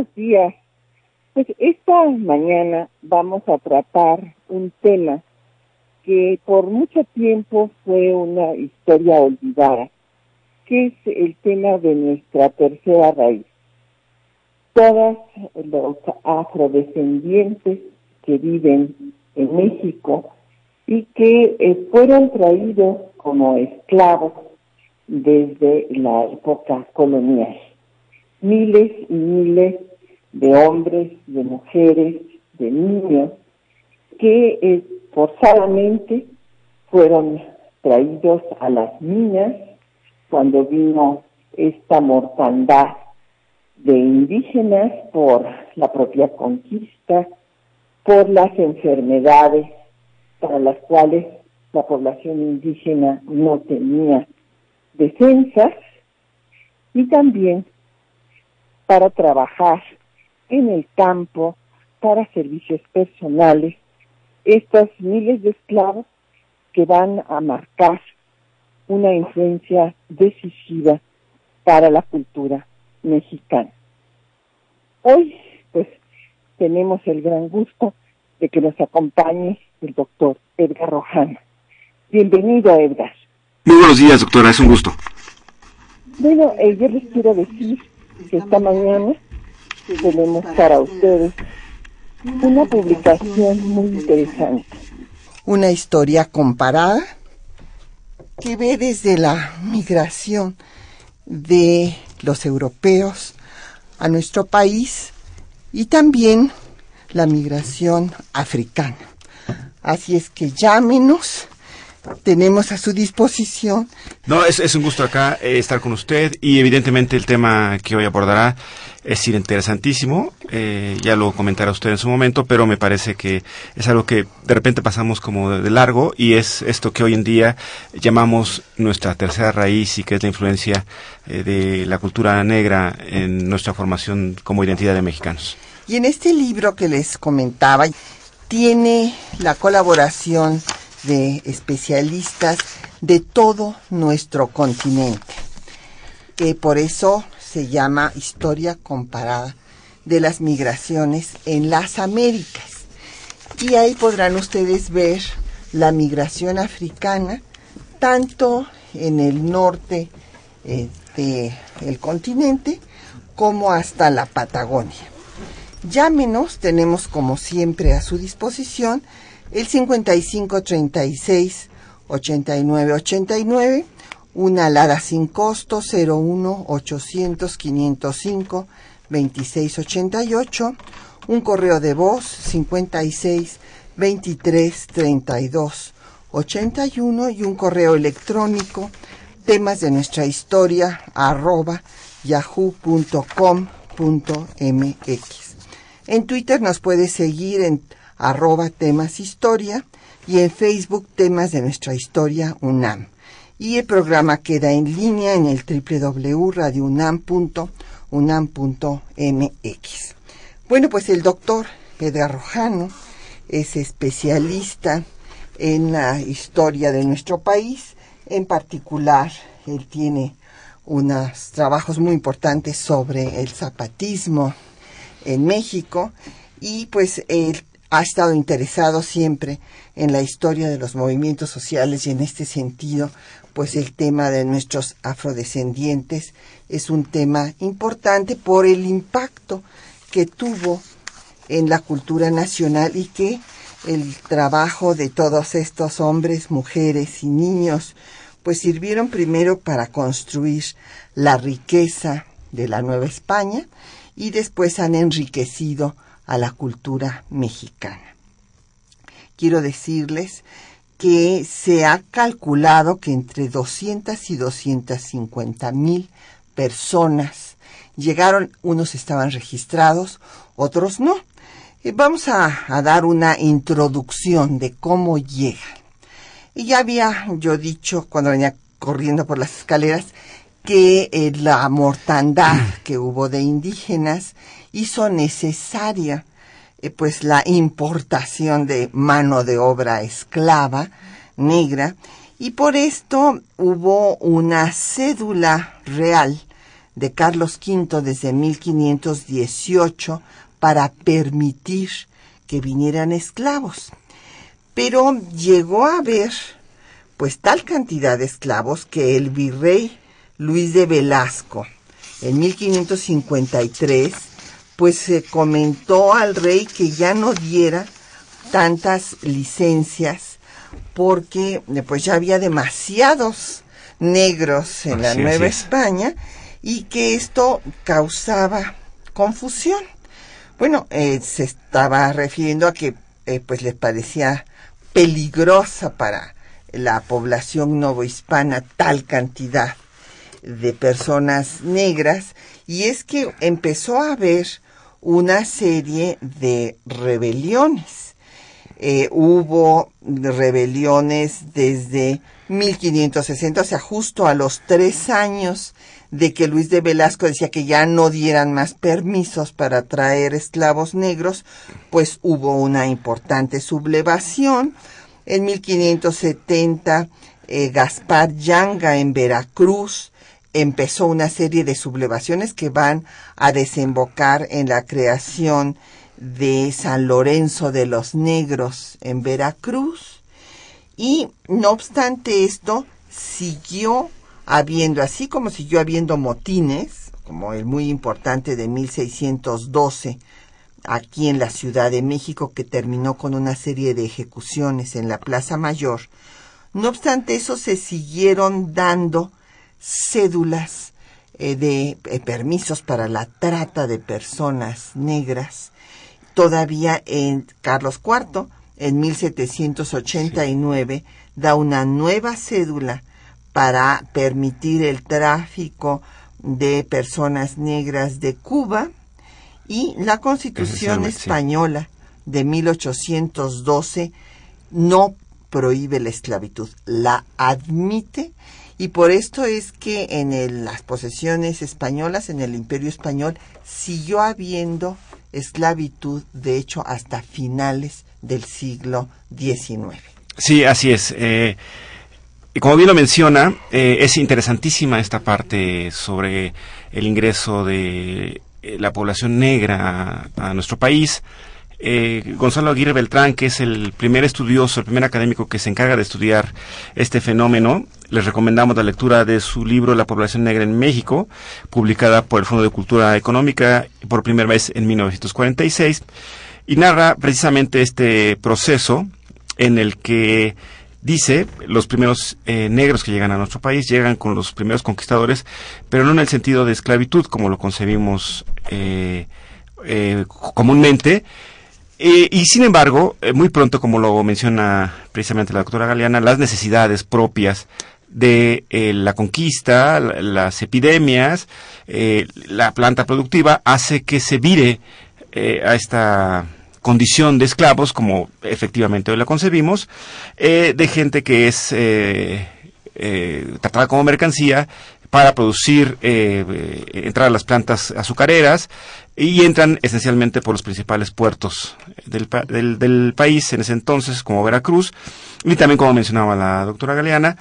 Buenos días. Pues esta mañana vamos a tratar un tema que por mucho tiempo fue una historia olvidada, que es el tema de nuestra tercera raíz. Todos los afrodescendientes que viven en México y que eh, fueron traídos como esclavos desde la época colonial. Miles y miles de hombres, de mujeres, de niños que eh, forzadamente fueron traídos a las minas cuando vino esta mortandad de indígenas por la propia conquista, por las enfermedades para las cuales la población indígena no tenía defensas y también para trabajar en el campo, para servicios personales, estos miles de esclavos que van a marcar una influencia decisiva para la cultura mexicana. Hoy, pues, tenemos el gran gusto de que nos acompañe el doctor Edgar Rojano. Bienvenido, Edgar. Muy buenos días, doctora, es un gusto. Bueno, eh, yo les quiero decir que esta mañana tenemos para ustedes una publicación muy interesante. Una historia comparada que ve desde la migración de los europeos a nuestro país y también la migración africana. Así es que llámenos, tenemos a su disposición. No, es, es un gusto acá eh, estar con usted y evidentemente el tema que hoy abordará es interesantísimo, eh, ya lo comentará usted en su momento, pero me parece que es algo que de repente pasamos como de largo y es esto que hoy en día llamamos nuestra tercera raíz y que es la influencia eh, de la cultura negra en nuestra formación como identidad de mexicanos. Y en este libro que les comentaba, tiene la colaboración de especialistas de todo nuestro continente. Por eso se llama Historia Comparada de las Migraciones en las Américas. Y ahí podrán ustedes ver la migración africana, tanto en el norte eh, del continente como hasta la Patagonia. Llámenos, tenemos como siempre a su disposición el 5536 8989 una alada sin costo 01 800 505 2688, un correo de voz 56 23 32 81 y un correo electrónico temas de nuestra historia arroba yahoo.com.mx. En Twitter nos puede seguir en arroba temas historia y en Facebook temas de nuestra historia UNAM y el programa queda en línea en el www.radiounam.unam.mx. Bueno, pues el doctor Edgar Rojano es especialista en la historia de nuestro país, en particular él tiene unos trabajos muy importantes sobre el zapatismo en México y pues él ha estado interesado siempre en la historia de los movimientos sociales y en este sentido pues el tema de nuestros afrodescendientes es un tema importante por el impacto que tuvo en la cultura nacional y que el trabajo de todos estos hombres, mujeres y niños pues sirvieron primero para construir la riqueza de la Nueva España y después han enriquecido a la cultura mexicana. quiero decirles que se ha calculado que entre 200 y 250 mil personas llegaron, unos estaban registrados, otros no. Vamos a, dar una introducción de cómo llegan. Y ya había yo dicho cuando venía corriendo por las escaleras que eh, la mortandad que hubo de indígenas hizo necesaria pues la importación de mano de obra esclava negra y por esto hubo una cédula real de Carlos V desde 1518 para permitir que vinieran esclavos. Pero llegó a haber pues tal cantidad de esclavos que el virrey Luis de Velasco en 1553 pues se comentó al rey que ya no diera tantas licencias porque pues ya había demasiados negros en la Nueva España y que esto causaba confusión. Bueno, eh, se estaba refiriendo a que eh, pues les parecía peligrosa para la población novohispana tal cantidad de personas negras y es que empezó a haber una serie de rebeliones. Eh, hubo rebeliones desde 1560, o sea, justo a los tres años de que Luis de Velasco decía que ya no dieran más permisos para traer esclavos negros, pues hubo una importante sublevación. En 1570, eh, Gaspar Yanga en Veracruz empezó una serie de sublevaciones que van a desembocar en la creación de San Lorenzo de los Negros en Veracruz. Y no obstante esto, siguió habiendo, así como siguió habiendo motines, como el muy importante de 1612, aquí en la Ciudad de México, que terminó con una serie de ejecuciones en la Plaza Mayor, no obstante eso se siguieron dando cédulas eh, de eh, permisos para la trata de personas negras. Todavía en Carlos IV, en 1789, da una nueva cédula para permitir el tráfico de personas negras de Cuba y la Constitución española de 1812 no prohíbe la esclavitud, la admite y por esto es que en las posesiones españolas, en el imperio español, siguió habiendo esclavitud, de hecho, hasta finales del siglo XIX. Sí, así es. Eh, como bien lo menciona, eh, es interesantísima esta parte sobre el ingreso de eh, la población negra a, nuestro país. Eh, Gonzalo Aguirre Beltrán, que es el primer estudioso, el primer académico que se encarga de estudiar este fenómeno, les recomendamos la lectura de su libro La población negra en México, publicada por el Fondo de Cultura Económica por primera vez en 1946, y narra precisamente este proceso en el que dice, los primeros eh, negros que llegan a nuestro país llegan con los primeros conquistadores, pero no en el sentido de esclavitud como lo concebimos eh, eh, comúnmente. Y sin embargo, muy pronto, como lo menciona precisamente la doctora Galeana, las necesidades propias de la conquista, las epidemias, la planta productiva, hace que se vire a esta condición de esclavos, como efectivamente hoy la concebimos, eh, de gente que es eh, eh, tratada como mercancía para producir, entrar a las plantas azucareras y entran esencialmente por los principales puertos del, del, país en ese entonces, como Veracruz, y también como mencionaba la doctora Galeana,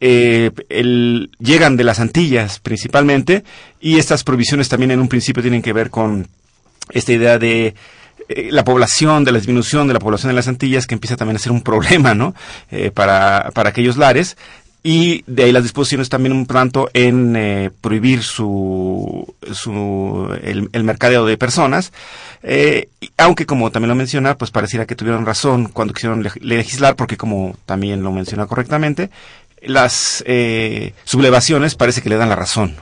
el, llegan de las Antillas principalmente, y estas provisiones también en un principio tienen que ver con esta idea de eh, la población, de la disminución de la población de las Antillas, que empieza también a ser un problema, ¿no? Eh, para, para aquellos lares. Y de ahí las disposiciones también un tanto en eh, prohibir su, su el, mercadeo de personas, aunque como también lo menciona, pues pareciera que tuvieron razón cuando quisieron legislar, porque como también lo menciona correctamente, las sublevaciones parece que le dan la razón.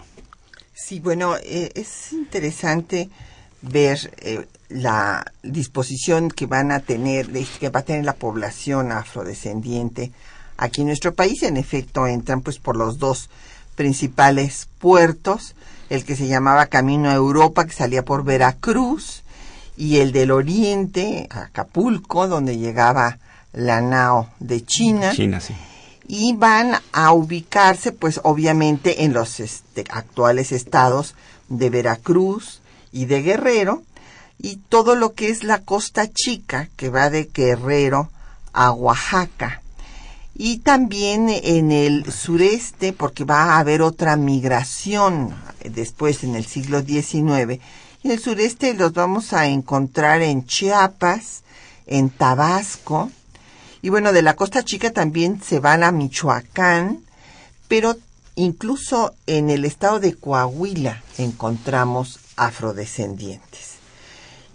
Sí, bueno, es interesante ver eh, la disposición que van a tener, que va a tener la población afrodescendiente aquí en nuestro país. En efecto, entran pues por los dos principales puertos, el que se llamaba Camino a Europa, que salía por Veracruz, y el del Oriente, Acapulco, donde llegaba la nao de China. China, sí. Y van a ubicarse, pues obviamente, en los este, actuales estados de Veracruz y de Guerrero, y todo lo que es la costa chica, que va de Guerrero a Oaxaca. Y también en el sureste, porque va a haber otra migración después en el siglo XIX. En el sureste los vamos a encontrar en Chiapas, en Tabasco, y bueno, de la Costa Chica también se van a Michoacán, pero incluso en el estado de Coahuila encontramos afrodescendientes.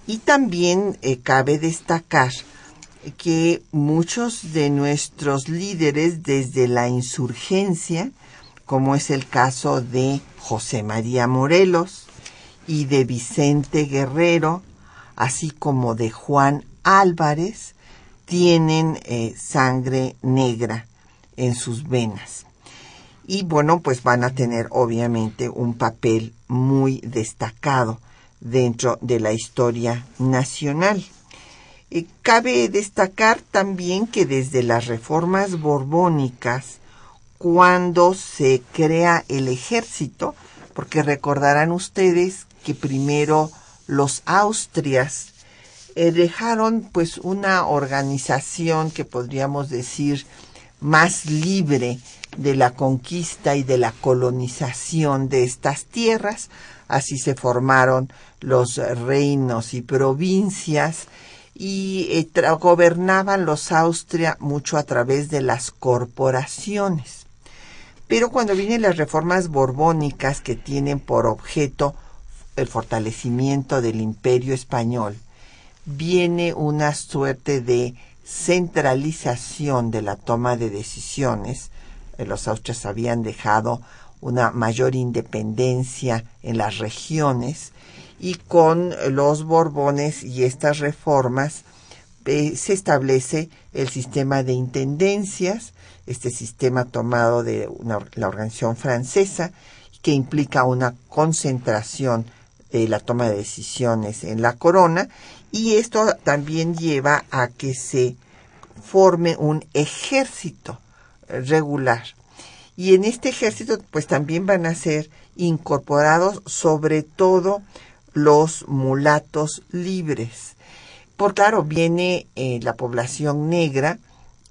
Y también eh, cabe destacar que muchos de nuestros líderes desde la insurgencia, como es el caso de José María Morelos y de Vicente Guerrero, así como de Juan Álvarez, tienen eh, sangre negra en sus venas. Y bueno, pues van a tener obviamente un papel muy destacado dentro de la historia nacional. Cabe destacar también que desde las reformas borbónicas, cuando se crea el ejército, porque recordarán ustedes que primero los Austrias eh, dejaron pues una organización que podríamos decir más libre de la conquista y de la colonización de estas tierras. Así se formaron los reinos y provincias y eh, gobernaban los Austria mucho a través de las corporaciones. Pero cuando vienen las reformas borbónicas que tienen por objeto el fortalecimiento del imperio español, viene una suerte de centralización de la toma de decisiones. Eh, los austrias habían dejado una mayor independencia en las regiones y con los Borbones y estas reformas eh, se establece el sistema de intendencias, este sistema tomado de la organización francesa que implica una concentración de la toma de decisiones en la corona y esto también lleva a que se forme un ejército regular. Y en este ejército pues también van a ser incorporados sobre todo los mulatos libres. Por claro, viene eh, la población negra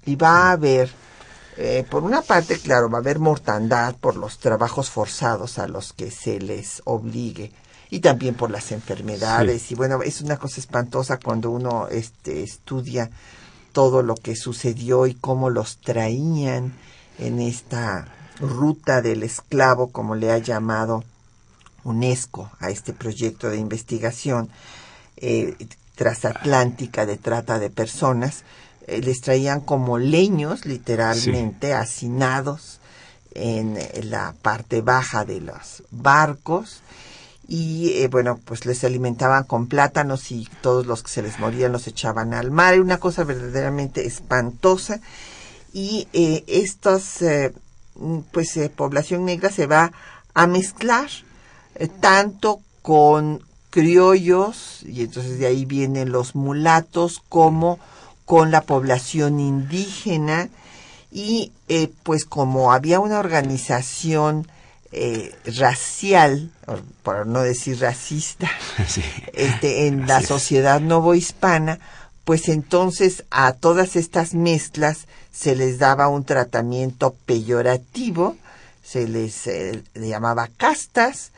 y va a haber, eh, por una parte, claro, va a haber mortandad por los trabajos forzados a los que se les obligue y también por las enfermedades y bueno es una cosa espantosa cuando uno este estudia todo lo que sucedió y cómo los traían en esta ruta del esclavo como le ha llamado UNESCO a este proyecto de investigación eh, transatlántica de trata de personas eh, les traían como leños literalmente hacinados en la parte baja de los barcos. Y eh, bueno, pues les alimentaban con plátanos y todos los que se les morían los echaban al mar. Una cosa verdaderamente espantosa. Y eh, estas, eh, pues población negra se va a mezclar tanto con criollos y entonces de ahí vienen los mulatos como con la población indígena y pues como había una organización eh, racial, por no decir racista, este, en la sociedad novohispana, pues entonces a todas estas mezclas se les daba un tratamiento peyorativo, se les eh, llamaba castas,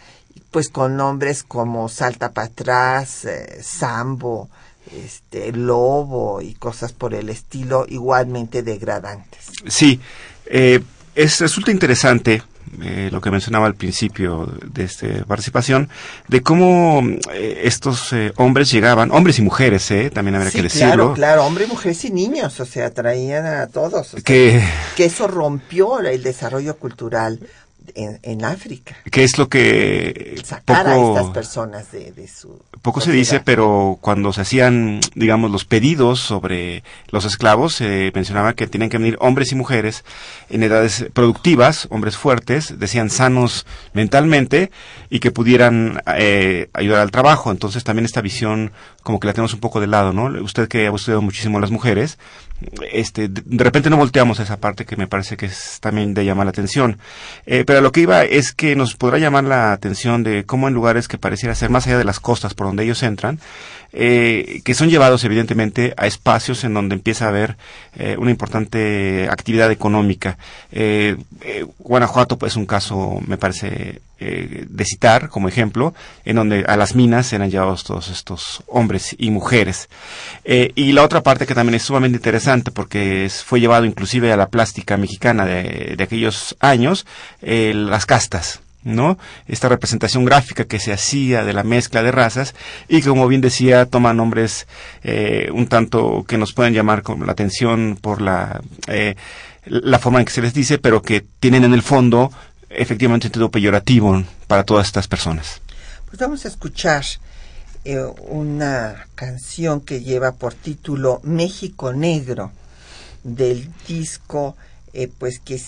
pues con nombres como salta para atrás, eh, sambo, este, lobo y cosas por el estilo igualmente degradantes. Sí, es, resulta interesante eh, lo que mencionaba al principio de esta participación, de cómo eh, estos eh, hombres llegaban, hombres y mujeres, también habría que decirlo. Claro, claro, hombres, mujeres y niños, o sea, traían a todos. que... que eso rompió el desarrollo cultural en, África. ¿Qué es lo que sacar a estas personas de, su poco se dice, pero cuando se hacían, digamos, los pedidos sobre los esclavos, se mencionaba que tenían que venir hombres y mujeres en edades productivas, hombres fuertes, decían sanos mentalmente y que pudieran eh, ayudar al trabajo. Entonces también esta visión como que la tenemos un poco de lado, ¿no? Usted que ha estudiado muchísimo a las mujeres, este, de repente no volteamos a esa parte que me parece que es también de llamar la atención. Eh, pero lo que iba es que nos podrá llamar la atención de cómo en lugares que pareciera ser más allá de las costas por donde ellos entran, eh, que son llevados evidentemente a espacios en donde empieza a haber eh, una importante actividad económica. Eh, Guanajuato pues, es un caso, me parece, de citar como ejemplo, en donde a las minas eran llevados todos estos hombres y mujeres. y la otra parte que también es sumamente interesante porque fue llevado inclusive a la plástica mexicana de aquellos años, las castas. ¿No? Esta representación gráfica que se hacía de la mezcla de razas y como bien decía, toma nombres eh, un tanto que nos pueden llamar la atención por la, eh, la forma en que se les dice, pero que tienen en el fondo efectivamente un sentido peyorativo para todas estas personas. Pues vamos a escuchar eh, una canción que lleva por título México Negro del disco pues que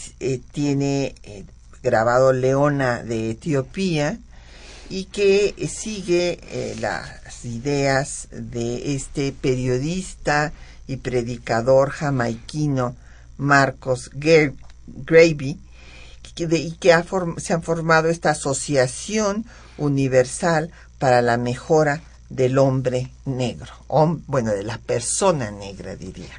tiene grabado Leona de Etiopía y que sigue eh, las ideas de este periodista y predicador jamaiquino Marcos Gravy y que se han formado esta asociación universal para la mejora del hombre negro, bueno, de la persona negra diría.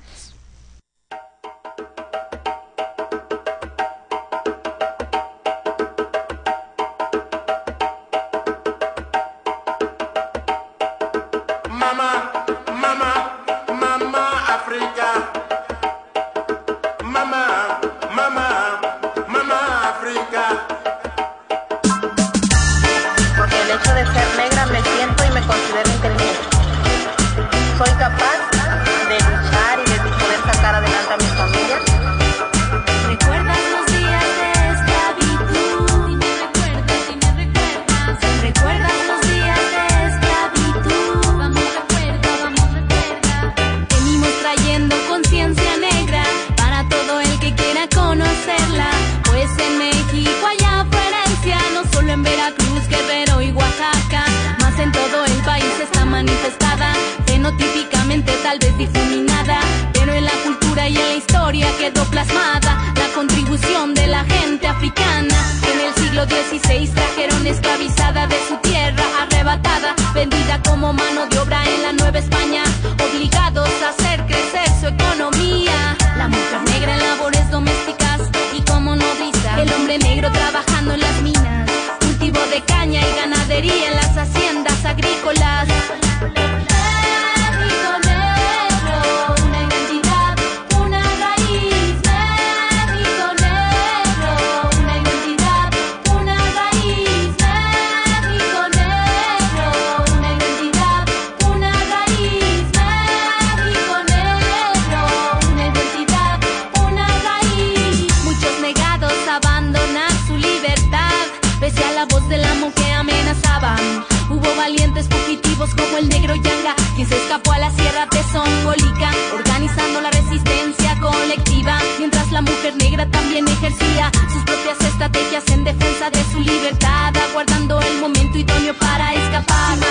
guerra tesómbolica, organizando la resistencia colectiva, mientras la mujer negra también ejercía sus propias estrategias en defensa de su libertad, aguardando el momento idóneo para escapar.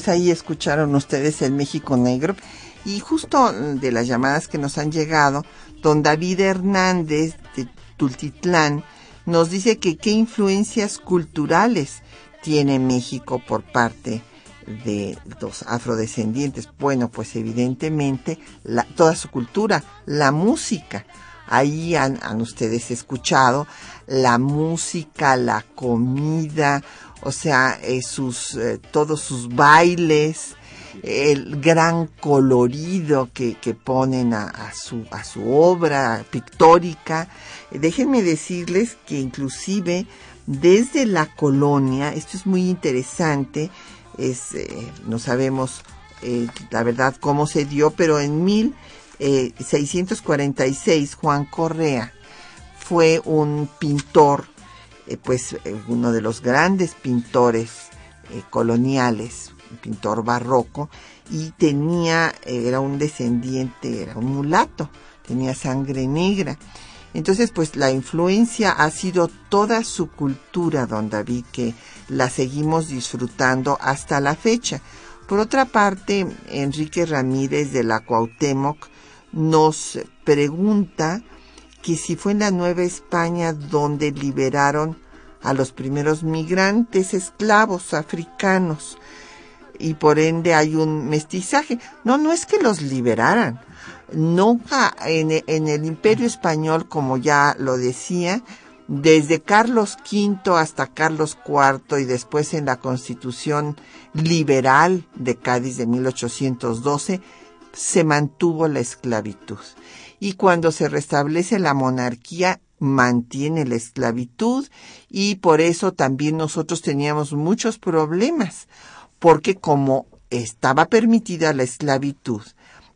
Pues ahí escucharon ustedes el México Negro. Y justo de las llamadas que nos han llegado, don David Hernández de Tultitlán nos dice que qué influencias culturales tiene México por parte de los afrodescendientes. Bueno, pues evidentemente toda su cultura, la música. Ahí han, ustedes escuchado la música, la comida, o sea, eh, sus, eh, todos sus bailes, el gran colorido que, que ponen a, su, a su obra pictórica. Déjenme decirles que inclusive desde la colonia, esto es muy interesante, es, eh, no sabemos la verdad cómo se dio, pero en 1646 Juan Correa fue un pintor, eh, pues uno de los grandes pintores coloniales, un pintor barroco, y tenía, era un descendiente, era un mulato, tenía sangre negra. Entonces, pues la influencia ha sido toda su cultura, don David, que la seguimos disfrutando hasta la fecha. Por otra parte, Enrique Ramírez de la Cuauhtémoc nos pregunta que si fue en la Nueva España donde liberaron a los primeros migrantes esclavos africanos y por ende hay un mestizaje. No, no es que los liberaran, nunca en, el imperio español, como ya lo decía, desde Carlos V hasta Carlos IV y después en la constitución liberal de Cádiz de 1812, se mantuvo la esclavitud. Y cuando se restablece la monarquía, mantiene la esclavitud y por eso también nosotros teníamos muchos problemas, porque como estaba permitida la esclavitud,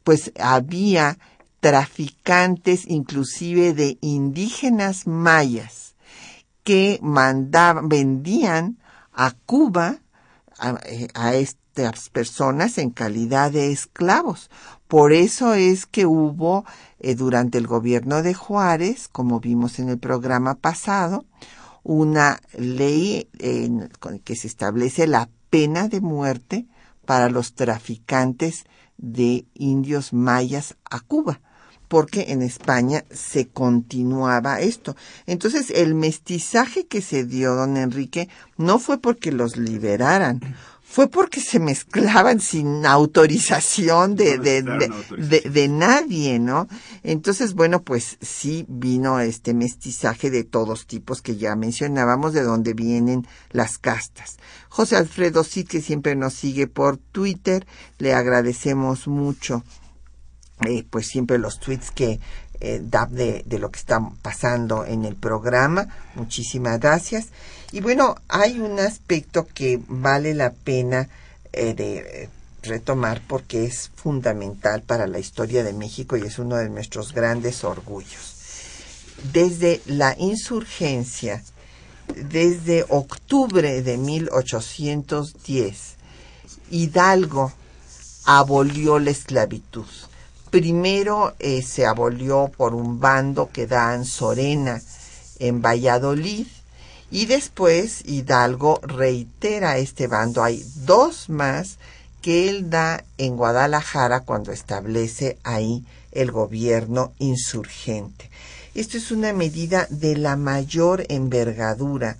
pues había traficantes inclusive de indígenas mayas que mandaban, vendían a Cuba a, eh, estas personas en calidad de esclavos. Por eso es que hubo durante el gobierno de Juárez, como vimos en el programa pasado, una ley en, que se establece la pena de muerte para los traficantes de indios mayas a Cuba, porque en España se continuaba esto. Entonces, el mestizaje que se dio, don Enrique, no fue porque los liberaran, fue porque se mezclaban sin autorización de, de, de, de, nadie, ¿no? Entonces, bueno, pues sí vino este mestizaje de todos tipos que ya mencionábamos, de donde vienen las castas. José Alfredo Cid, que siempre nos sigue por Twitter, le agradecemos mucho, eh, pues siempre los tweets que eh, de lo que está pasando en el programa. Muchísimas gracias. Y bueno, hay un aspecto que vale la pena eh, de eh, retomar porque es fundamental para la historia de México y es uno de nuestros grandes orgullos. Desde la insurgencia, desde octubre de 1810, Hidalgo abolió la esclavitud. Primero eh, se abolió por un bando que da en Sorena, en Valladolid, y después Hidalgo reitera este bando. Hay dos más que él da en Guadalajara cuando establece ahí el gobierno insurgente. Esto es una medida de la mayor envergadura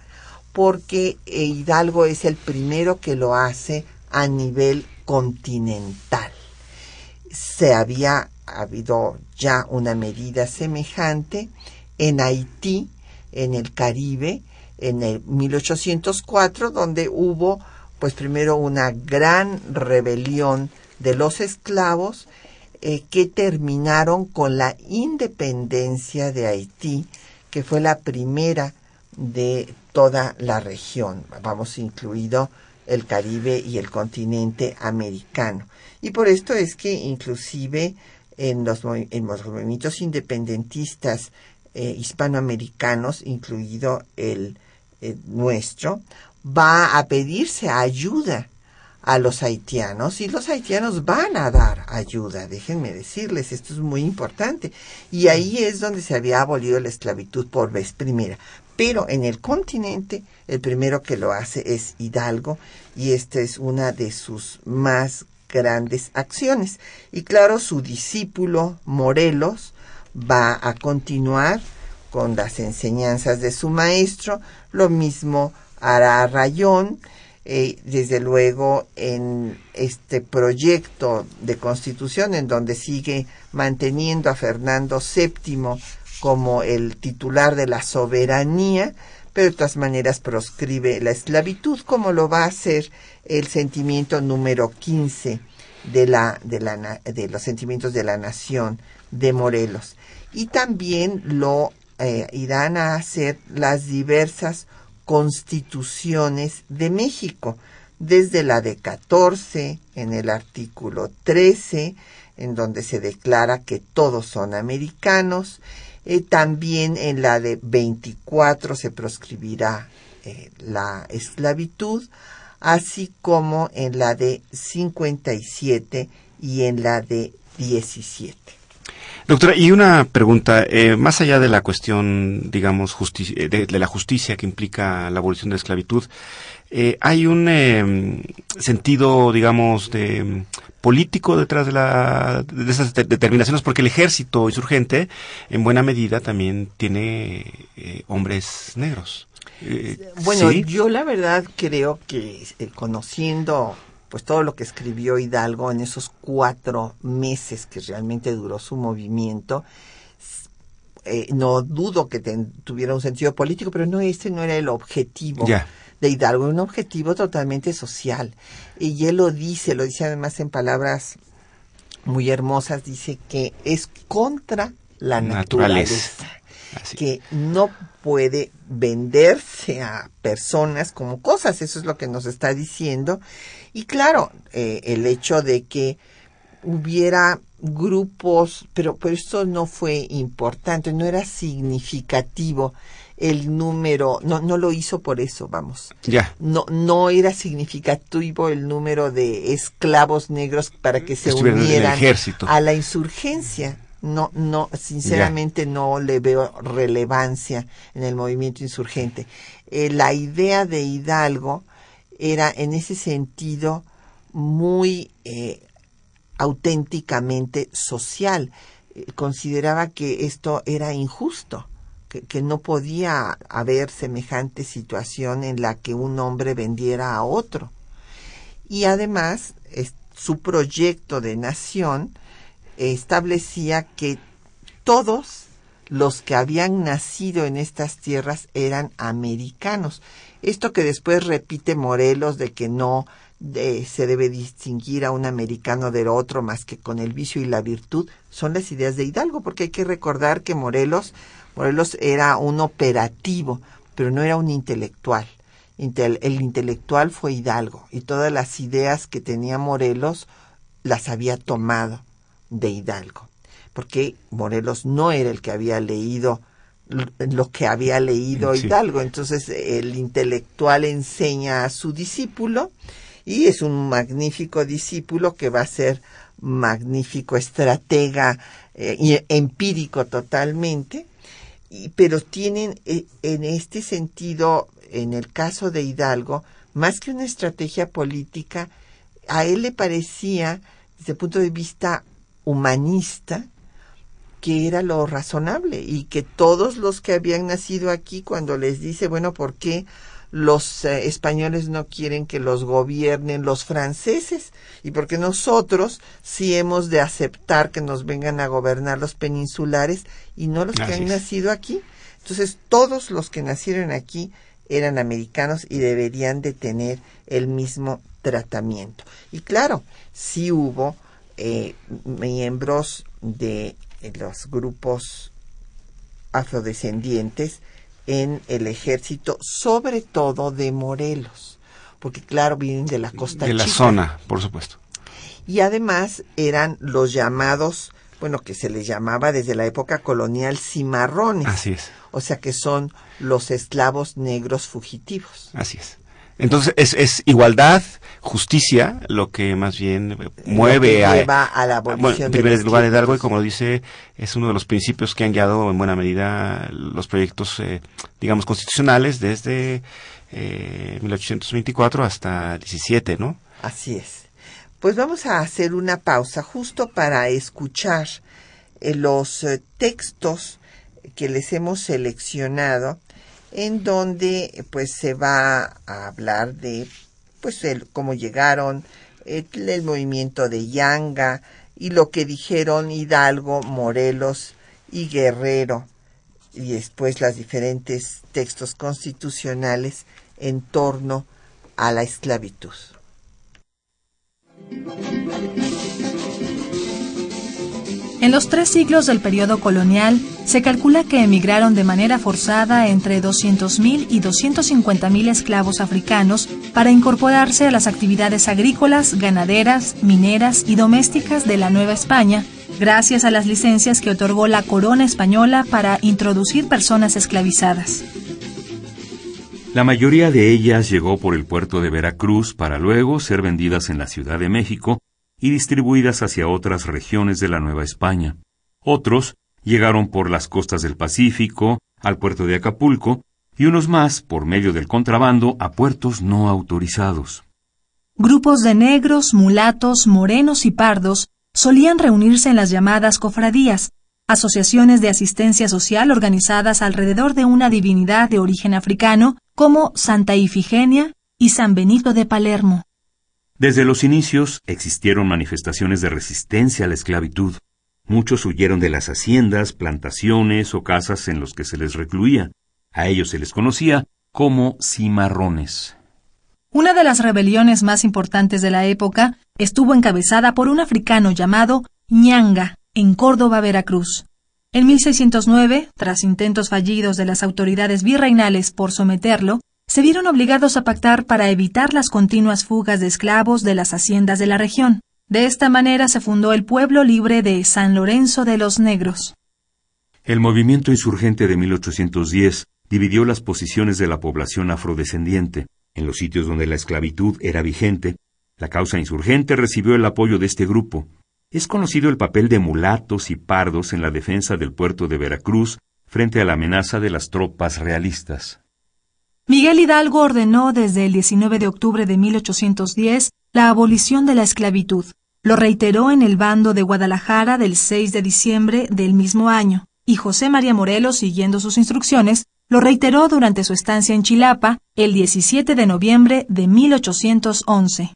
porque Hidalgo es el primero que lo hace a nivel continental. Se había habido ya una medida semejante en Haití, en el Caribe, en el 1804, donde hubo, pues primero una gran rebelión de los esclavos eh, que terminaron con la independencia de Haití, que fue la primera de toda la región, vamos incluido el Caribe y el continente americano. Y por esto es que inclusive en los, en los movimientos independentistas eh, hispanoamericanos, incluido el eh, nuestro, va a pedirse ayuda a los haitianos y los haitianos van a dar ayuda, déjenme decirles, esto es muy importante. Y ahí es donde se había abolido la esclavitud por vez primera. Pero en el continente, el primero que lo hace es Hidalgo y esta es una de sus más grandes acciones. Y claro, su discípulo Morelos va a continuar con las enseñanzas de su maestro. Lo mismo hará Rayón, eh, desde luego en este proyecto de constitución en donde sigue manteniendo a Fernando VII como el titular de la soberanía, pero de todas maneras proscribe la esclavitud, como lo va a hacer el sentimiento número 15 de, la, de, la, de los sentimientos de la nación de Morelos. Y también lo eh, irán a hacer las diversas constituciones de México, desde la de 14, en el artículo 13, en donde se declara que todos son americanos, eh, también en la de 24 se proscribirá eh, la esclavitud, así como en la de 57 y en la de 17. Doctora, y una pregunta, eh, más allá de la cuestión, digamos, de, de, la justicia que implica la abolición de la esclavitud, ¿hay un em, sentido, digamos, de político detrás de, la, de esas determinaciones? Porque el ejército insurgente, en buena medida, también tiene eh, hombres negros. bueno, yo la verdad creo que conociendo pues todo lo que escribió Hidalgo en esos cuatro meses que realmente duró su movimiento, eh, no dudo que tuviera un sentido político, pero no ese no era el objetivo de Hidalgo, un objetivo totalmente social. Y él lo dice, lo dice además en palabras muy hermosas, dice que es contra la naturaleza, que no puede venderse a personas como cosas, eso es lo que nos está diciendo, y claro, eh, el hecho de que hubiera grupos, pero, pero esto no fue importante, no era significativo el número, no, no lo hizo por eso, vamos. Ya. No, no era significativo el número de esclavos negros para que se unieran a la insurgencia. No, no, sinceramente no le veo relevancia en el movimiento insurgente. Eh, la idea de Hidalgo era en ese sentido muy eh, auténticamente social. Eh, consideraba que esto era injusto, que, no podía haber semejante situación en la que un hombre vendiera a otro. Y además, su proyecto de nación establecía que todos los que habían nacido en estas tierras eran americanos. Esto que después repite Morelos de que no se debe distinguir a un americano del otro más que con el vicio y la virtud, son las ideas de Hidalgo, porque hay que recordar que Morelos, Morelos era un operativo, pero no era un intelectual. el intelectual fue Hidalgo y todas las ideas que tenía Morelos las había tomado de Hidalgo porque Morelos no era el que había leído lo que había leído Hidalgo. Entonces el intelectual enseña a su discípulo y es un magnífico discípulo que va a ser magnífico estratega eh, y empírico totalmente, y, pero tienen eh, en este sentido, en el caso de Hidalgo, más que una estrategia política, a él le parecía, desde el punto de vista humanista, que era lo razonable y que todos los que habían nacido aquí, cuando les dice, bueno, ¿por qué los eh, españoles no quieren que los gobiernen los franceses? Y porque nosotros sí hemos de aceptar que nos vengan a gobernar los peninsulares y no los que han nacido aquí. Entonces, todos los que nacieron aquí eran americanos y deberían de tener el mismo tratamiento. Y claro, sí hubo eh, miembros de los grupos afrodescendientes en el ejército, sobre todo de Morelos, porque claro, vienen de la costa. De la zona, por supuesto. Y además eran los llamados, bueno, que se les llamaba desde la época colonial cimarrones. Así es. O sea que son los esclavos negros fugitivos. Así es. Entonces es, es igualdad, justicia, lo que más bien mueve a, a, la abolición bueno, en lugar de y como dice, es uno de los principios que han guiado en buena medida los proyectos, eh, digamos, constitucionales desde eh, 1824 hasta 17, ¿no? Así es. Pues vamos a hacer una pausa justo para escuchar eh, los eh, textos que les hemos seleccionado en donde pues se va a hablar de pues el, cómo llegaron el, movimiento de Yanga y lo que dijeron Hidalgo, Morelos y Guerrero y después los diferentes textos constitucionales en torno a la esclavitud. En los tres siglos del periodo colonial, se calcula que emigraron de manera forzada entre 200.000 y 250.000 esclavos africanos para incorporarse a las actividades agrícolas, ganaderas, mineras y domésticas de la Nueva España, gracias a las licencias que otorgó la corona española para introducir personas esclavizadas. La mayoría de ellas llegó por el puerto de Veracruz para luego ser vendidas en la Ciudad de México y distribuidas hacia otras regiones de la Nueva España. Otros llegaron por las costas del Pacífico, al puerto de Acapulco, y unos más por medio del contrabando a puertos no autorizados. Grupos de negros, mulatos, morenos y pardos solían reunirse en las llamadas cofradías, asociaciones de asistencia social organizadas alrededor de una divinidad de origen africano como Santa Ifigenia y San Benito de Palermo. Desde los inicios existieron manifestaciones de resistencia a la esclavitud. Muchos huyeron de las haciendas, plantaciones o casas en los que se les recluía. A ellos se les conocía como cimarrones. Una de las rebeliones más importantes de la época estuvo encabezada por un africano llamado Ñanga, en Córdoba, Veracruz. En 1609, tras intentos fallidos de las autoridades virreinales por someterlo, se vieron obligados a pactar para evitar las continuas fugas de esclavos de las haciendas de la región. De esta manera se fundó el pueblo libre de San Lorenzo de los Negros. El movimiento insurgente de 1810 dividió las posiciones de la población afrodescendiente. En los sitios donde la esclavitud era vigente, la causa insurgente recibió el apoyo de este grupo. Es conocido el papel de mulatos y pardos en la defensa del puerto de Veracruz frente a la amenaza de las tropas realistas. Miguel Hidalgo ordenó desde el 19 de octubre de 1810 la abolición de la esclavitud. Lo reiteró en el bando de Guadalajara del 6 de diciembre del mismo año, y José María Morelos, siguiendo sus instrucciones, lo reiteró durante su estancia en Chilapa el 17 de noviembre de 1811.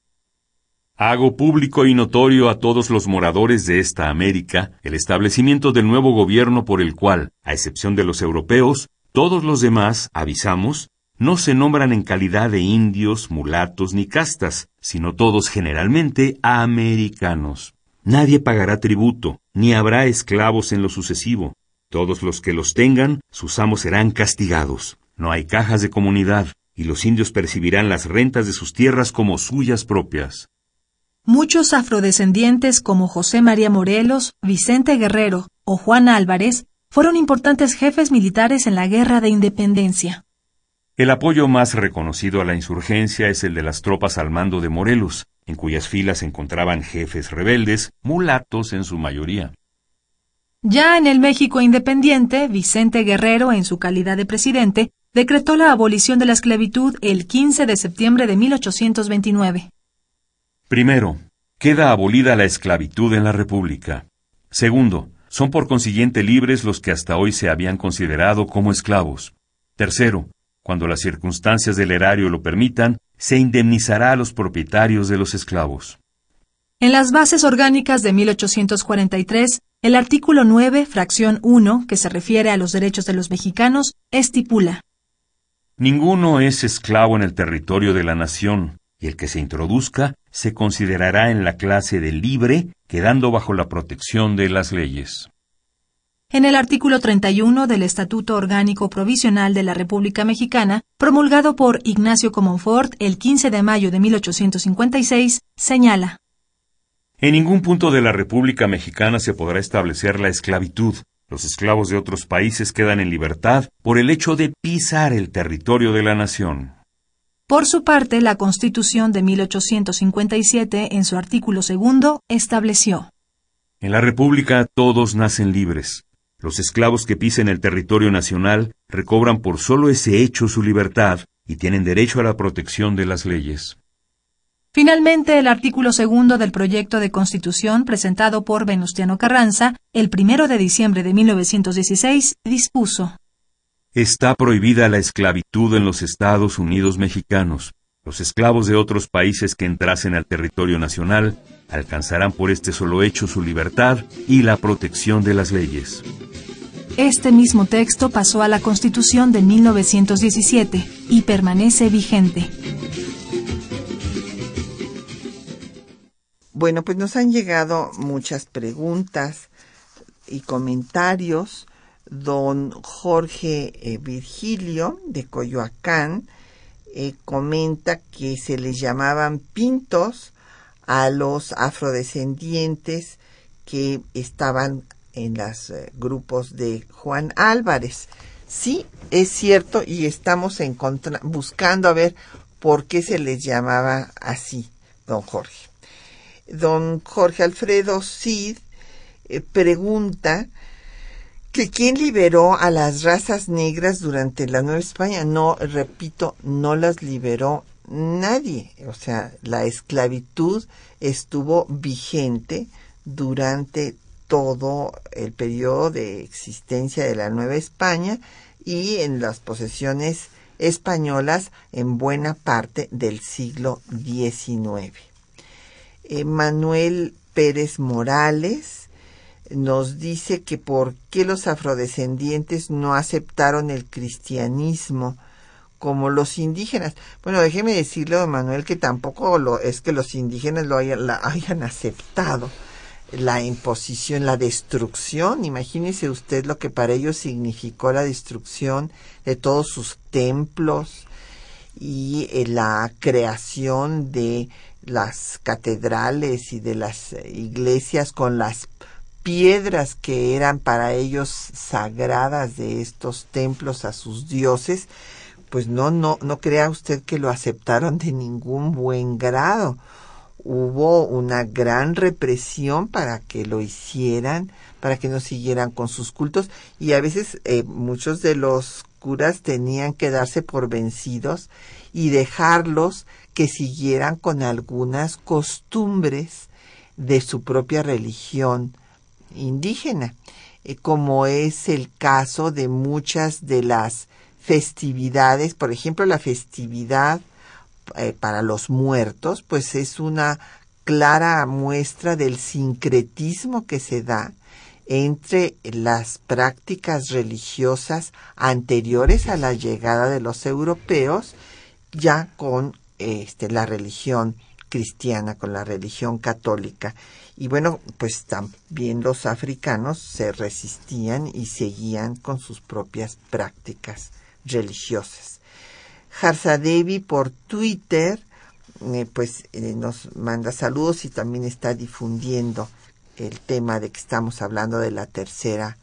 Hago público y notorio a todos los moradores de esta América el establecimiento del nuevo gobierno por el cual, a excepción de los europeos, todos los demás, avisamos, no se nombran en calidad de indios, mulatos ni castas, sino todos generalmente americanos. Nadie pagará tributo, ni habrá esclavos en lo sucesivo. Todos los que los tengan, sus amos serán castigados. No hay cajas de comunidad, y los indios percibirán las rentas de sus tierras como suyas propias. Muchos afrodescendientes como José María Morelos, Vicente Guerrero o Juan Álvarez fueron importantes jefes militares en la Guerra de Independencia. El apoyo más reconocido a la insurgencia es el de las tropas al mando de Morelos, en cuyas filas se encontraban jefes rebeldes, mulatos en su mayoría. Ya en el México independiente, Vicente Guerrero, en su calidad de presidente, decretó la abolición de la esclavitud el 15 de septiembre de 1829. Primero, queda abolida la esclavitud en la República. Segundo, son por consiguiente libres los que hasta hoy se habían considerado como esclavos. Tercero, cuando las circunstancias del erario lo permitan, se indemnizará a los propietarios de los esclavos. En las bases orgánicas de 1843, el artículo 9, fracción 1, que se refiere a los derechos de los mexicanos, estipula Ninguno es esclavo en el territorio de la nación, y el que se introduzca se considerará en la clase de libre, quedando bajo la protección de las leyes. En el artículo 31 del Estatuto Orgánico Provisional de la República Mexicana, promulgado por Ignacio Comonfort el 15 de mayo de 1856, señala En ningún punto de la República Mexicana se podrá establecer la esclavitud. Los esclavos de otros países quedan en libertad por el hecho de pisar el territorio de la nación. Por su parte, la Constitución de 1857, en su artículo segundo, estableció En la República todos nacen libres. Los esclavos que pisen el territorio nacional recobran por solo ese hecho su libertad y tienen derecho a la protección de las leyes. Finalmente, el artículo segundo del proyecto de constitución presentado por Venustiano Carranza el primero de diciembre de 1916 dispuso Está prohibida la esclavitud en los Estados Unidos mexicanos. Los esclavos de otros países que entrasen al territorio nacional alcanzarán por este solo hecho su libertad y la protección de las leyes. Este mismo texto pasó a la Constitución de 1917 y permanece vigente. Bueno, pues nos han llegado muchas preguntas y comentarios. Don Jorge eh, Virgilio de Coyoacán eh, comenta que se les llamaban pintos a los afrodescendientes que estaban en los eh, grupos de Juan Álvarez. Sí, es cierto y estamos buscando a ver por qué se les llamaba así, don Jorge. Don Jorge Alfredo Cid eh, pregunta que quién liberó a las razas negras durante la Nueva España. No, repito, no las liberó nadie. O sea, la esclavitud estuvo vigente durante todo el periodo de existencia de la Nueva España y en las posesiones españolas en buena parte del siglo XIX. Manuel Pérez Morales nos dice que por qué los afrodescendientes no aceptaron el cristianismo como los indígenas. Bueno, déjeme decirle, don Manuel, que tampoco lo, es que los indígenas lo hayan, aceptado la imposición, la destrucción. Imagínese usted lo que para ellos significó la destrucción de todos sus templos y eh, la creación de las catedrales y de las iglesias con las piedras que eran para ellos sagradas de estos templos a sus dioses, pues no, no, no crea usted que lo aceptaron de ningún buen grado. Hubo una gran represión para que lo hicieran, para que no siguieran con sus cultos y a veces eh, muchos de los curas tenían que darse por vencidos y dejarlos que siguieran con algunas costumbres de su propia religión indígena, eh, como es el caso de muchas de las festividades, por ejemplo la festividad eh, para los muertos, pues es una clara muestra del sincretismo que se da entre las prácticas religiosas anteriores a la llegada de los europeos ya con este, la religión cristiana, con la religión católica. Y bueno, pues también los africanos se resistían y seguían con sus propias prácticas religiosas. Harzadevi por Twitter, eh, pues eh, nos manda saludos y también está difundiendo el tema de que estamos hablando de la tercera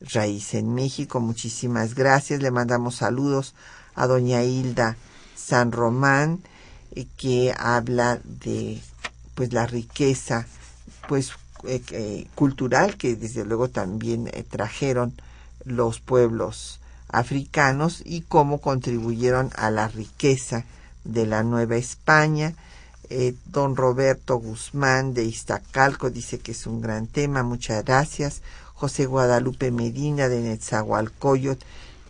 raíz en México. Muchísimas gracias. Le mandamos saludos a doña Hilda San Román, eh, que habla de pues la riqueza pues cultural que desde luego también trajeron los pueblos africanos y cómo contribuyeron a la riqueza de la Nueva España. Eh, don Roberto Guzmán de Iztacalco dice que es un gran tema, muchas gracias. José Guadalupe Medina de Netzahualcoyot,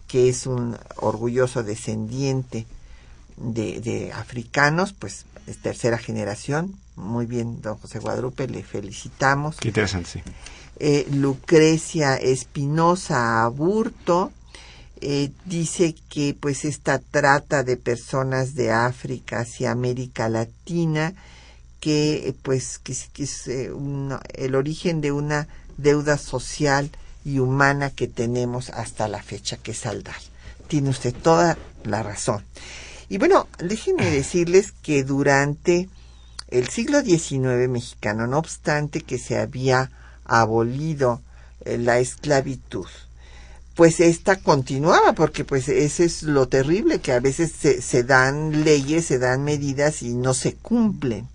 que es un orgulloso descendiente de, de africanos, pues es tercera generación. Muy bien, don José Guadalupe, le felicitamos. Qué interesante, sí. Eh, Lucrecia Espinosa Aburto, eh, dice que pues esta trata de personas de África hacia América Latina que pues que, es eh, el origen de una deuda social y humana que tenemos hasta la fecha que saldar. Tiene usted toda la razón. Y bueno, déjenme decirles que durante el siglo XIX mexicano, no obstante que se había abolido eh, la esclavitud, pues esta continuaba, porque pues ese es lo terrible, que a veces se, se dan leyes, se dan medidas y no se cumplen.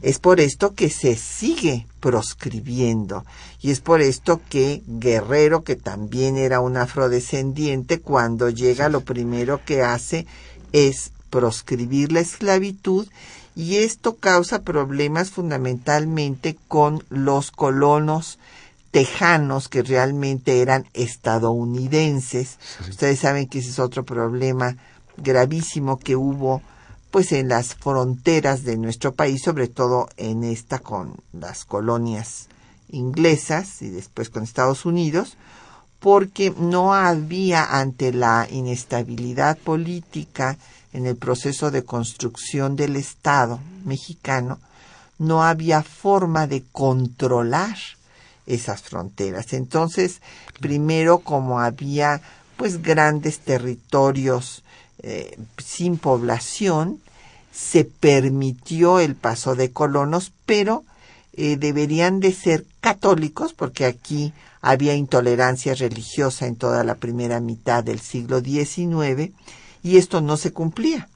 Es por esto que se sigue proscribiendo. Y es por esto que Guerrero, que también era un afrodescendiente, cuando llega lo primero que hace es proscribir la esclavitud y esto causa problemas fundamentalmente con los colonos tejanos que realmente eran estadounidenses. Ustedes saben que ese es otro problema gravísimo que hubo pues en las fronteras de nuestro país, sobre todo en esta con las colonias inglesas y después con Estados Unidos, porque no había ante la inestabilidad política en el proceso de construcción del Estado mexicano, no había forma de controlar esas fronteras. Entonces, primero como había pues grandes territorios eh, sin población, se permitió el paso de colonos, pero eh, deberían de ser católicos, porque aquí había intolerancia religiosa en toda la primera mitad del siglo XIX, y esto no se cumplía.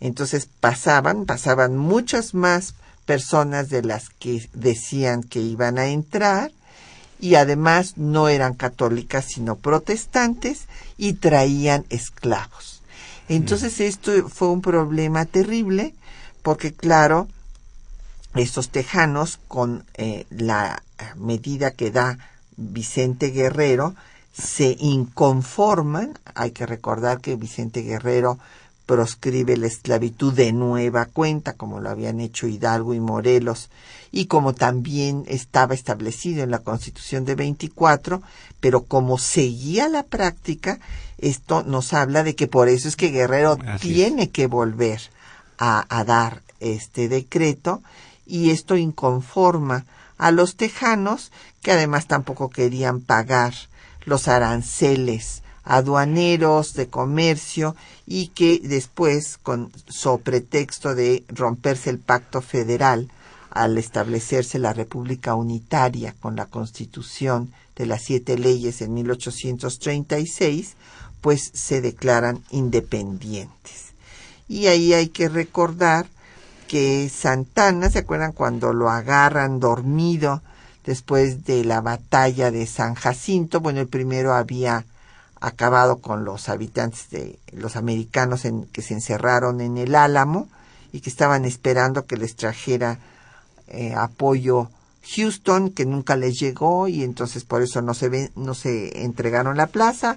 Entonces pasaban, pasaban muchas más personas de las que decían que iban a entrar y además no eran católicas sino protestantes y traían esclavos. Entonces esto fue un problema terrible porque claro, estos tejanos con eh, la medida que da Vicente Guerrero se inconforman. Hay que recordar que Vicente Guerrero proscribe la esclavitud de nueva cuenta, como lo habían hecho Hidalgo y Morelos, y como también estaba establecido en la Constitución de 24, pero como seguía la práctica, esto nos habla de que por eso es que Guerrero tiene que volver a, a dar este decreto, y esto inconforma a los tejanos, que además tampoco querían pagar los aranceles aduaneros de comercio y que después, con so pretexto de romperse el pacto federal al establecerse la República Unitaria con la Constitución de las siete leyes en 1836, pues se declaran independientes. Y ahí hay que recordar que Santana, ¿se acuerdan cuando lo agarran dormido después de la batalla de San Jacinto? Bueno, el primero había acabado con los habitantes de los americanos en, que se encerraron en el Álamo y que estaban esperando que les trajera eh, apoyo Houston, que nunca les llegó y entonces por eso no se, ven, no se entregaron la plaza,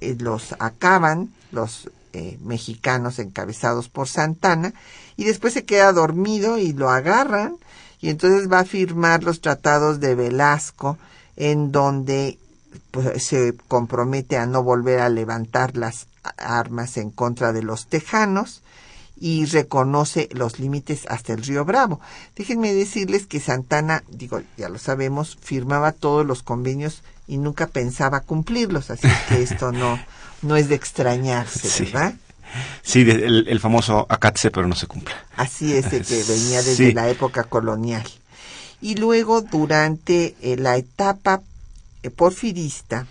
eh, los acaban los eh, mexicanos encabezados por Santana y después se queda dormido y lo agarran y entonces va a firmar los tratados de Velasco en donde pues, se compromete a no volver a levantar las armas en contra de los tejanos y reconoce los límites hasta el río Bravo. Déjenme decirles que Santana, digo, ya lo sabemos, firmaba todos los convenios y nunca pensaba cumplirlos, así que esto no, no es de extrañarse, ¿verdad? Sí, el, famoso acatse, pero no se cumple. Así es, de que venía desde la época colonial. Y luego, durante eh, la etapa porfirista,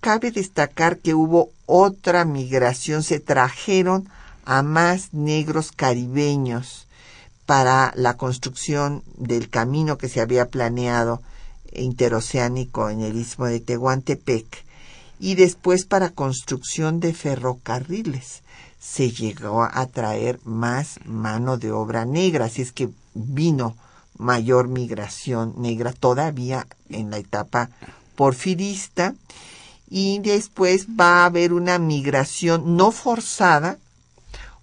cabe destacar que hubo otra migración, se trajeron a más negros caribeños para la construcción del camino que se había planeado interoceánico en el istmo de Tehuantepec. Y después para construcción de ferrocarriles se llegó a traer más mano de obra negra, así es que vino mayor migración negra todavía en la etapa porfirista y después va a haber una migración no forzada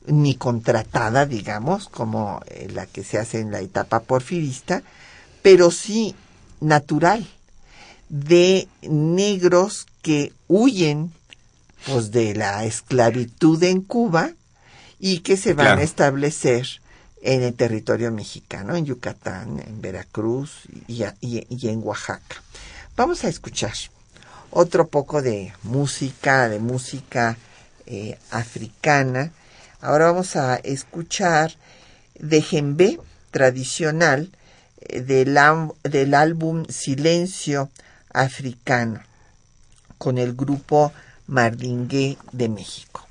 ni contratada, digamos, como eh, la que se hace en la etapa porfirista, pero sí natural, de negros que huyen pues, de la esclavitud en Cuba y que se van a establecer en el territorio mexicano, en Yucatán, en Veracruz y, en Oaxaca. Vamos a escuchar otro poco de música, de música eh, africana. Ahora vamos a escuchar de Jembe tradicional eh, del, del álbum Silencio Africano con el grupo Mardingué de México.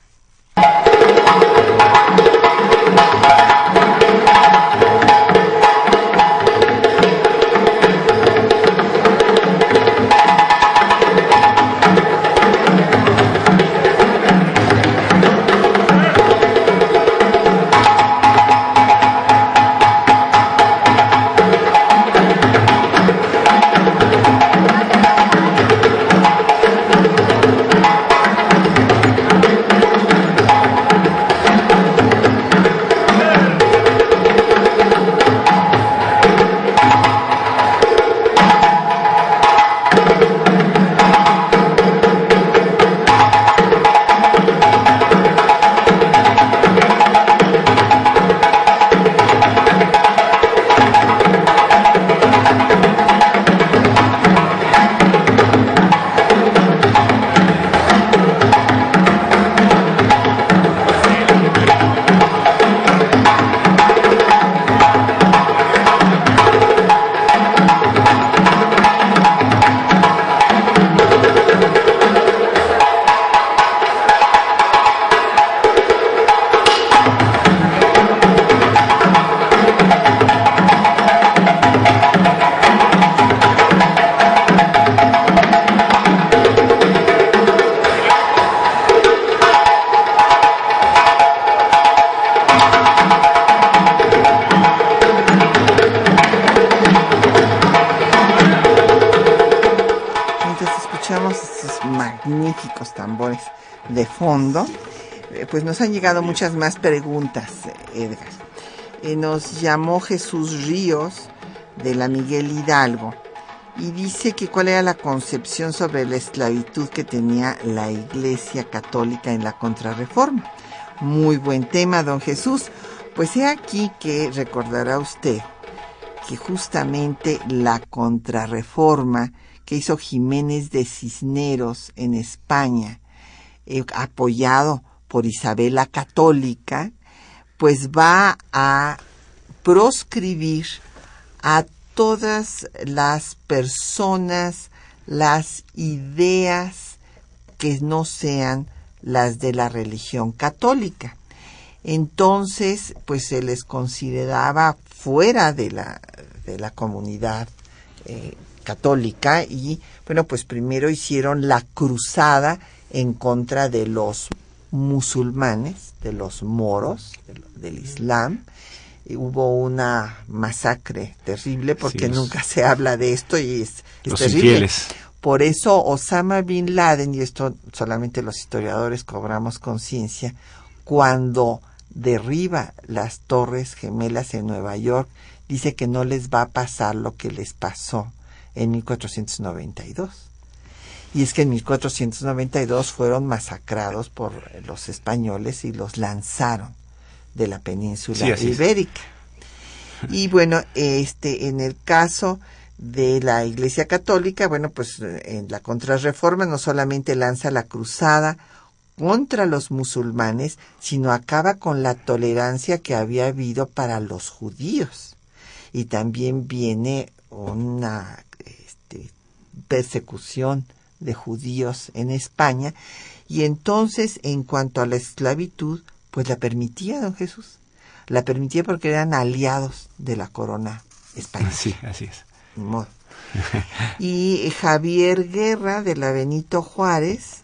Llegado muchas más preguntas, Edgar. Eh, nos llamó Jesús Ríos de la Miguel Hidalgo y dice que cuál era la concepción sobre la esclavitud que tenía la Iglesia Católica en la Contrarreforma. Muy buen tema, don Jesús. Pues he aquí que recordará usted que justamente la Contrarreforma que hizo Jiménez de Cisneros en España, eh, apoyado por Isabel la Católica, pues va a proscribir a todas las personas, las ideas que no sean las de la religión católica. Entonces, pues se les consideraba fuera de la, de la comunidad eh, católica y, bueno, pues primero hicieron la cruzada en contra de los musulmanes, de los moros, del Islam, hubo una masacre terrible porque nunca se habla de esto y es, terrible. Por eso Osama Bin Laden, y esto solamente los historiadores cobramos conciencia, cuando derriba las torres gemelas en Nueva York, dice que no les va a pasar lo que les pasó en 1492. Y es que en 1492 fueron masacrados por los españoles y los lanzaron de la península ibérica. Y bueno, este, en el caso de la Iglesia Católica, bueno, pues en la contrarreforma no solamente lanza la cruzada contra los musulmanes, sino acaba con la tolerancia que había habido para los judíos. Y también viene una este, persecución de judíos en España. Y entonces, en cuanto a la esclavitud, pues la permitía don Jesús. La permitía porque eran aliados de la corona española. Sí, así es. y Javier Guerra de la Benito Juárez,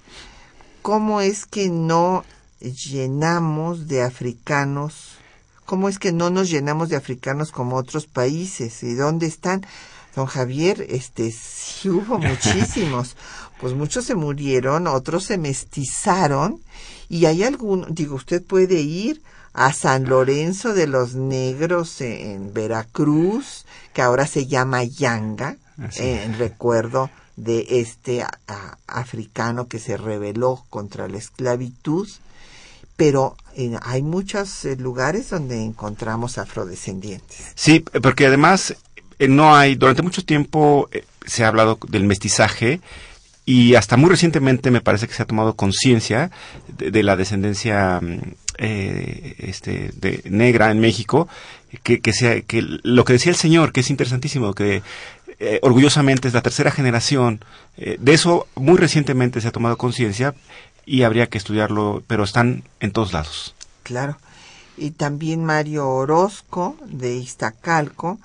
¿cómo es que no llenamos de africanos? ¿Cómo es que no nos llenamos de africanos como otros países? ¿Y dónde están? Don Javier, este, sí hubo muchísimos. Pues muchos se murieron, otros se mestizaron y hay algún, digo, usted puede ir a San Lorenzo de los Negros en Veracruz, que ahora se llama Yanga, en recuerdo de este africano que se rebeló contra la esclavitud, pero eh, hay muchos eh, lugares donde encontramos afrodescendientes. Sí, porque además no hay, durante mucho tiempo se ha hablado del mestizaje y hasta muy recientemente me parece que se ha tomado conciencia de, la descendencia mm, eh, este, de negra en México, que, que, sea, que lo que decía el señor, que es interesantísimo, que eh, orgullosamente es la tercera generación, eh, de eso muy recientemente se ha tomado conciencia y habría que estudiarlo, pero están en todos lados. Claro. Y también Mario Orozco de Iztacalco,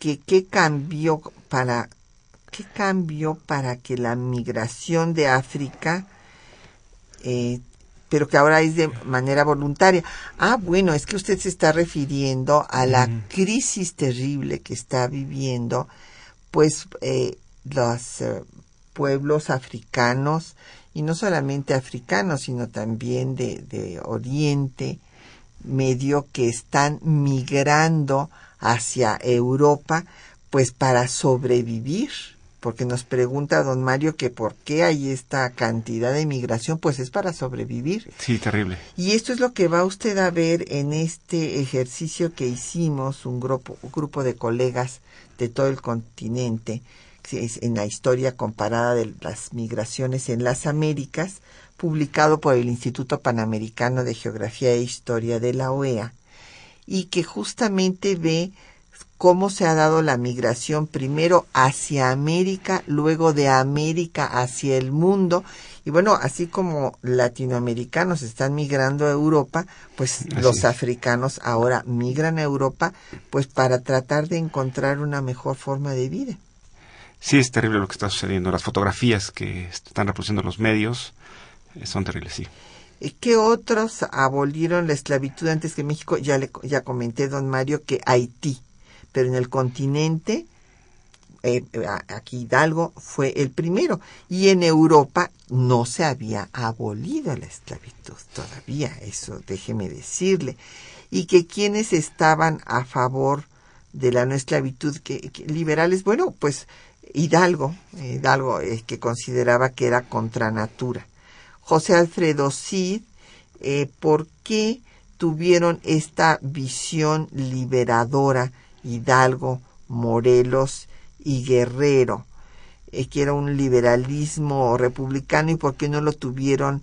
que qué cambió para ¿qué cambió para que la migración de África, eh, pero que ahora es de manera voluntaria? Ah, bueno, es que usted se está refiriendo a la crisis terrible que está viviendo, pues, eh, los eh, pueblos africanos, y no solamente africanos, sino también de, de Oriente Medio, que están migrando hacia Europa, pues para sobrevivir porque nos pregunta don Mario que por qué hay esta cantidad de migración, pues es para sobrevivir. Sí, terrible. Y esto es lo que va usted a ver en este ejercicio que hicimos, un grupo, un grupo de colegas de todo el continente, en la historia comparada de las migraciones en las Américas, publicado por el Instituto Panamericano de Geografía e Historia de la OEA, y que justamente ve cómo se ha dado la migración primero hacia América, luego de América hacia el mundo. Y bueno, así como latinoamericanos están migrando a Europa, pues los africanos ahora migran a Europa, pues para tratar de encontrar una mejor forma de vida. Sí, es terrible lo que está sucediendo. Las fotografías que están reproduciendo los medios eh, son terribles, sí. ¿Qué otros abolieron la esclavitud antes que México? Ya, le, ya comenté, don Mario, que Haití pero en el continente eh, aquí Hidalgo fue el primero y en Europa no se había abolido la esclavitud todavía, eso déjeme decirle, y que quienes estaban a favor de la no esclavitud que, liberales, bueno, pues Hidalgo, Hidalgo eh, que consideraba que era contra natura. José Alfredo Cid, eh, ¿por qué tuvieron esta visión liberadora Hidalgo, Morelos y Guerrero? Eh, que era un liberalismo republicano y por qué no lo tuvieron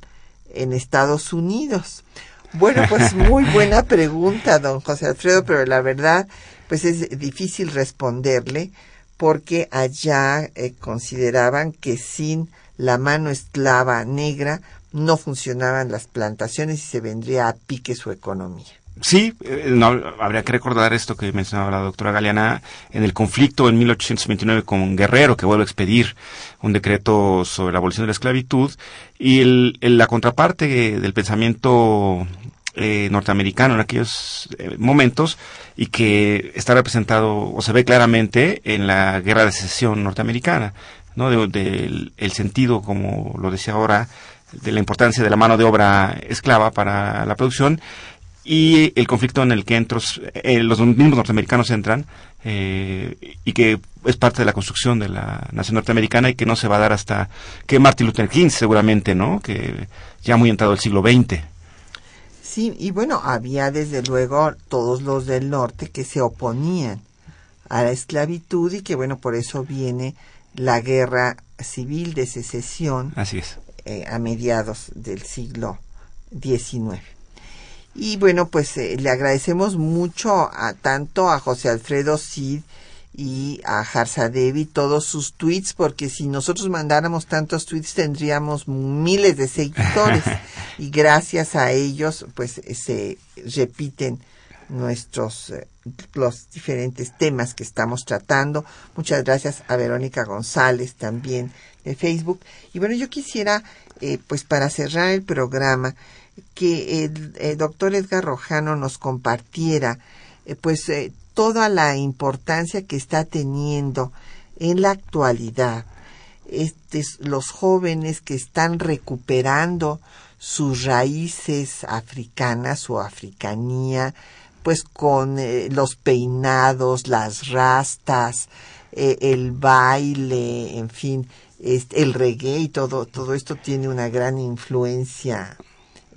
en Estados Unidos. Bueno, pues muy buena pregunta, don José Alfredo, pero la verdad, pues es difícil responderle porque allá eh, consideraban que sin la mano esclava negra no funcionaban las plantaciones y se vendría a pique su economía. Sí, eh, no, habría que recordar esto que mencionaba la doctora Galeana en el conflicto en 1829 con Guerrero, que vuelve a expedir un decreto sobre la abolición de la esclavitud, y el, la contraparte del pensamiento eh, norteamericano en aquellos eh, momentos y que está representado o se ve claramente en la guerra de secesión norteamericana, ¿no? Del de, el sentido, como lo decía ahora, de la importancia de la mano de obra esclava para la producción y el conflicto en el que entros, eh, los mismos norteamericanos entran eh, y que es parte de la construcción de la nación norteamericana y que no se va a dar hasta que Martin Luther King seguramente, ¿no? Que ya muy entrado el siglo XX. Sí, y bueno, había desde luego todos los del norte que se oponían a la esclavitud y que bueno, por eso viene la guerra civil de secesión. Así es. Eh, a mediados del siglo XIX. Y bueno, pues eh, le agradecemos mucho a tanto a José Alfredo Cid y a Harzadevi todos sus tweets, porque si nosotros mandáramos tantos tweets tendríamos miles de seguidores y gracias a ellos pues se repiten nuestros eh, los diferentes temas que estamos tratando. Muchas gracias a Verónica González también Facebook. Y bueno, yo quisiera eh, pues para cerrar el programa que el, doctor Edgar Rojano nos compartiera eh, pues eh, toda la importancia que está teniendo en la actualidad este, los jóvenes que están recuperando sus raíces africanas, su africanía, pues con los peinados, las rastas, el baile, en fin, este, el reggae y todo, todo esto tiene una gran influencia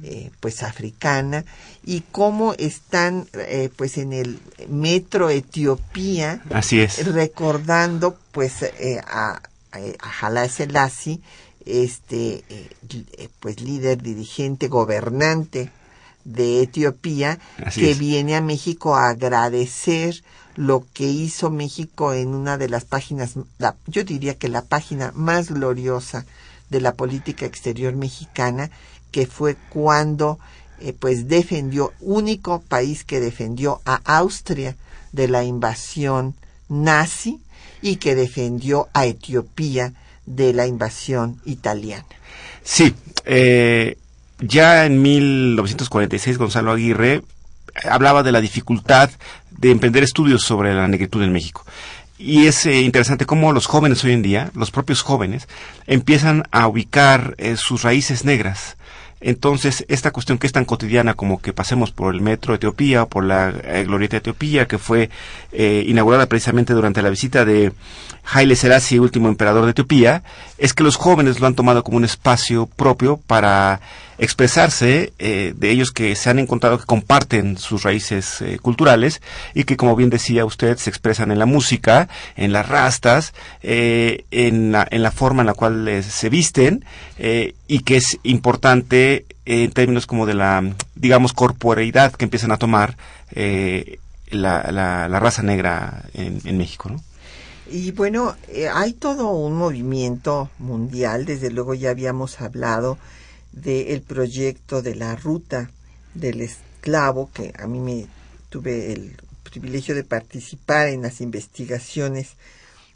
eh, pues africana. Y cómo están eh, pues en el metro Etiopía así es. recordando pues eh, a, a Haile Selassie este pues líder dirigente gobernante de Etiopía que viene a México a agradecer lo que hizo México en una de las páginas, yo diría que la página más gloriosa de la política exterior mexicana, que fue cuando eh, pues defendió, único país que defendió a Austria de la invasión nazi y que defendió a Etiopía de la invasión italiana. Sí, eh, ya en 1946 Gonzalo Aguirre hablaba de la dificultad de emprender estudios sobre la negritud en México. Y es eh, interesante cómo los jóvenes hoy en día, los propios jóvenes, empiezan a ubicar eh, sus raíces negras. Entonces, esta cuestión que es tan cotidiana como que pasemos por el metro Etiopía por la eh, glorieta Etiopía, que fue inaugurada precisamente durante la visita de Haile Selassie, último emperador de Etiopía, es que los jóvenes lo han tomado como un espacio propio para expresarse eh, de ellos que se han encontrado que comparten sus raíces eh, culturales y que, como bien decía usted, se expresan en la música, en las rastas, eh, en, la, en la forma en la cual se visten y que es importante en términos como de la, digamos, corporeidad que empiezan a tomar la, la, raza negra en, México, ¿no? Y bueno, hay todo un movimiento mundial, desde luego ya habíamos hablado del proyecto de la ruta del esclavo, que a mí me tuve el privilegio de participar en las investigaciones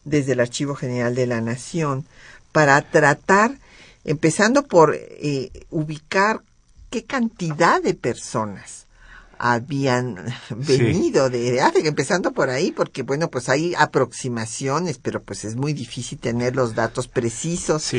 desde el Archivo General de la Nación, para tratar, empezando por eh, ubicar qué cantidad de personas habían venido de, África, empezando por ahí, porque bueno, pues hay aproximaciones, pero pues es muy difícil tener los datos precisos.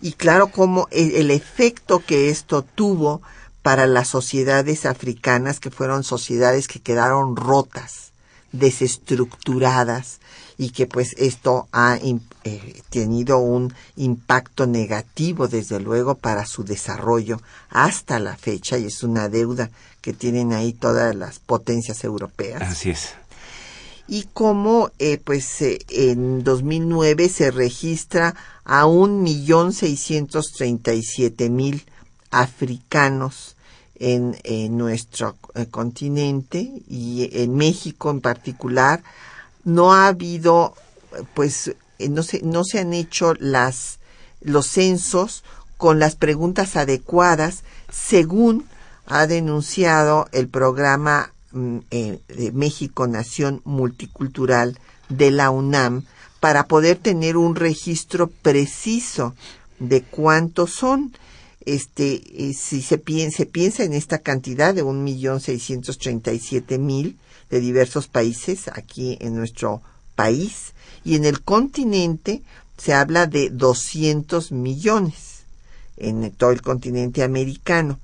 Y claro, como el, efecto que esto tuvo para las sociedades africanas, que fueron sociedades que quedaron rotas, desestructuradas, y que pues esto ha eh, tenido un impacto negativo desde luego para su desarrollo hasta la fecha y es una deuda que tienen ahí todas las potencias europeas. Así es. Y como eh, pues eh, en 2009 se registra a un millón seiscientos treinta y siete mil africanos en, en nuestro continente y en México en particular no ha habido, pues, eh, no se, no se han hecho las, los censos con las preguntas adecuadas según ha denunciado el programa mm, eh, de México Nación Multicultural de la UNAM para poder tener un registro preciso de cuántos son. Este, si se piensa, se piensa en esta cantidad de un millón seiscientos treinta y siete mil, de diversos países aquí en nuestro país. Y en el continente se habla de 200 millones en todo el continente americano,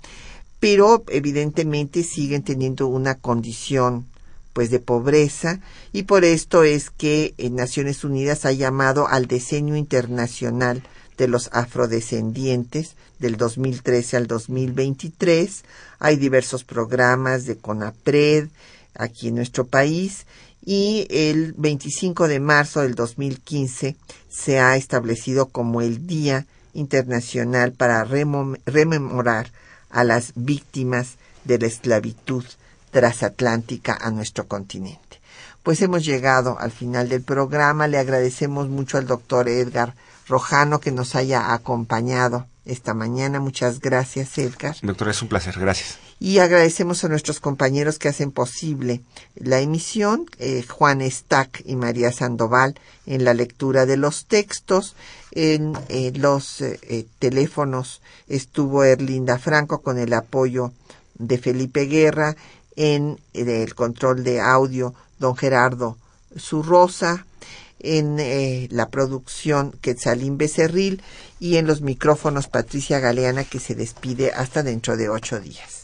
pero evidentemente siguen teniendo una condición pues de pobreza. Y por esto es que en Naciones Unidas ha llamado al diseño internacional de los afrodescendientes del 2013 al 2023. Hay diversos programas de CONAPRED, aquí en nuestro país y el 25 de marzo del 2015 se ha establecido como el Día Internacional para rememorar a las víctimas de la esclavitud transatlántica a nuestro continente. Pues hemos llegado al final del programa. Le agradecemos mucho al doctor Edgar Rojano que nos haya acompañado esta mañana. Muchas gracias, Edgar. Doctor, es un placer. Gracias y agradecemos a nuestros compañeros que hacen posible la emisión, eh, Juan Stack y María Sandoval en la lectura de los textos. En eh, los eh, teléfonos estuvo Erlinda Franco con el apoyo de Felipe Guerra, en el control de audio don Gerardo Zurrosa, en la producción Quetzalín Becerril y en los micrófonos Patricia Galeana que se despide hasta dentro de ocho días.